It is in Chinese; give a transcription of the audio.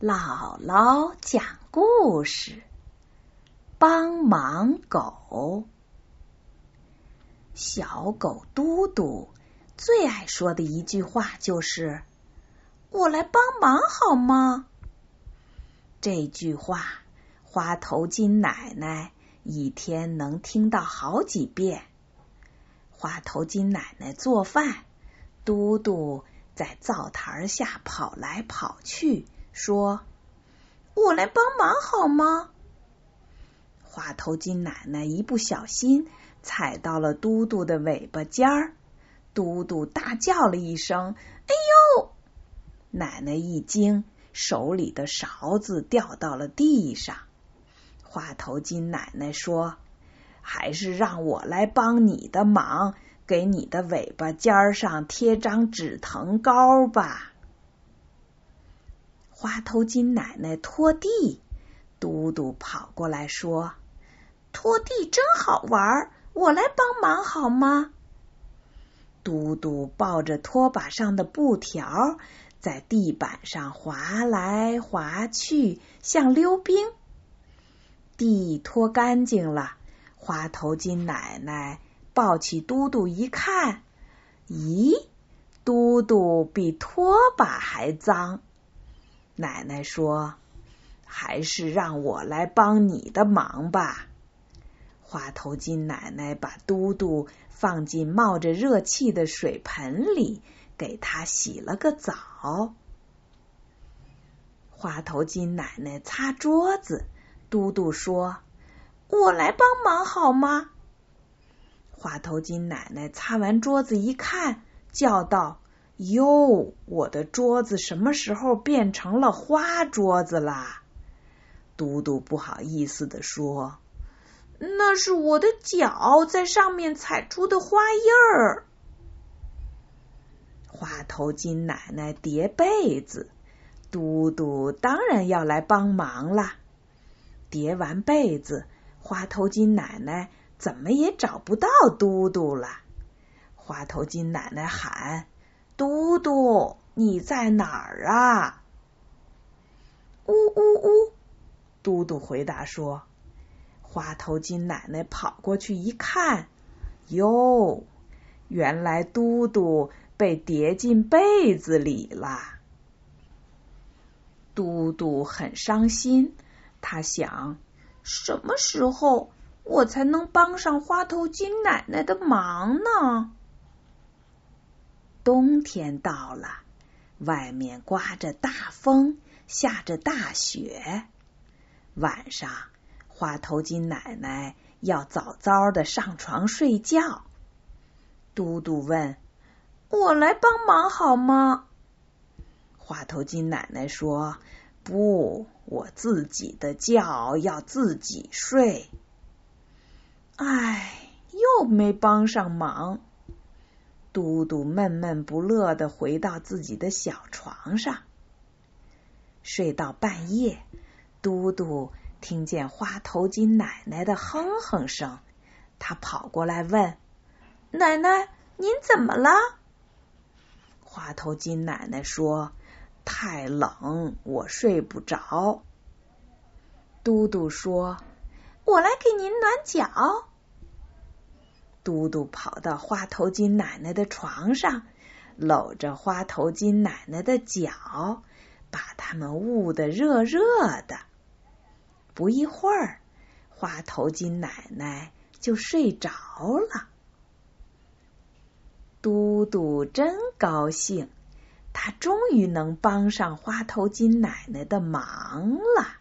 姥姥讲故事：帮忙狗。小狗嘟嘟最爱说的一句话就是：“我来帮忙好吗？”这句话，花头巾奶奶一天能听到好几遍。花头巾奶奶做饭，嘟嘟在灶台下跑来跑去。说：“我来帮忙好吗？”花头巾奶奶一不小心踩到了嘟嘟的尾巴尖儿，嘟嘟大叫了一声：“哎呦！”奶奶一惊，手里的勺子掉到了地上。花头巾奶奶说：“还是让我来帮你的忙，给你的尾巴尖上贴张止疼膏吧。”花头金奶奶拖地，嘟嘟跑过来说：“拖地真好玩，我来帮忙好吗？”嘟嘟抱着拖把上的布条，在地板上滑来滑去，像溜冰。地拖干净了，花头金奶奶抱起嘟嘟一看，咦，嘟嘟比拖把还脏。奶奶说：“还是让我来帮你的忙吧。”花头巾奶奶把嘟嘟放进冒着热气的水盆里，给他洗了个澡。花头巾奶奶擦桌子，嘟嘟说：“我来帮忙好吗？”花头巾奶奶擦完桌子一看，叫道。哟，我的桌子什么时候变成了花桌子啦？嘟嘟不好意思的说：“那是我的脚在上面踩出的花印儿。”花头巾奶奶叠被子，嘟嘟当然要来帮忙啦。叠完被子，花头巾奶奶怎么也找不到嘟嘟了。花头巾奶奶喊。嘟嘟，你在哪儿啊？呜呜呜！嘟嘟回答说：“花头金奶奶跑过去一看，哟，原来嘟嘟被叠进被子里了。”嘟嘟很伤心，他想：什么时候我才能帮上花头金奶奶的忙呢？冬天到了，外面刮着大风，下着大雪。晚上，花头巾奶奶要早早的上床睡觉。嘟嘟问：“我来帮忙好吗？”花头巾奶奶说：“不，我自己的觉要自己睡。”唉，又没帮上忙。嘟嘟闷闷不乐的回到自己的小床上，睡到半夜，嘟嘟听见花头巾奶奶的哼哼声，他跑过来问：“奶奶，您怎么了？”花头巾奶奶说：“太冷，我睡不着。”嘟嘟说：“我来给您暖脚。”嘟嘟跑到花头巾奶奶的床上，搂着花头巾奶奶的脚，把他们捂得热热的。不一会儿，花头巾奶奶就睡着了。嘟嘟真高兴，他终于能帮上花头巾奶奶的忙了。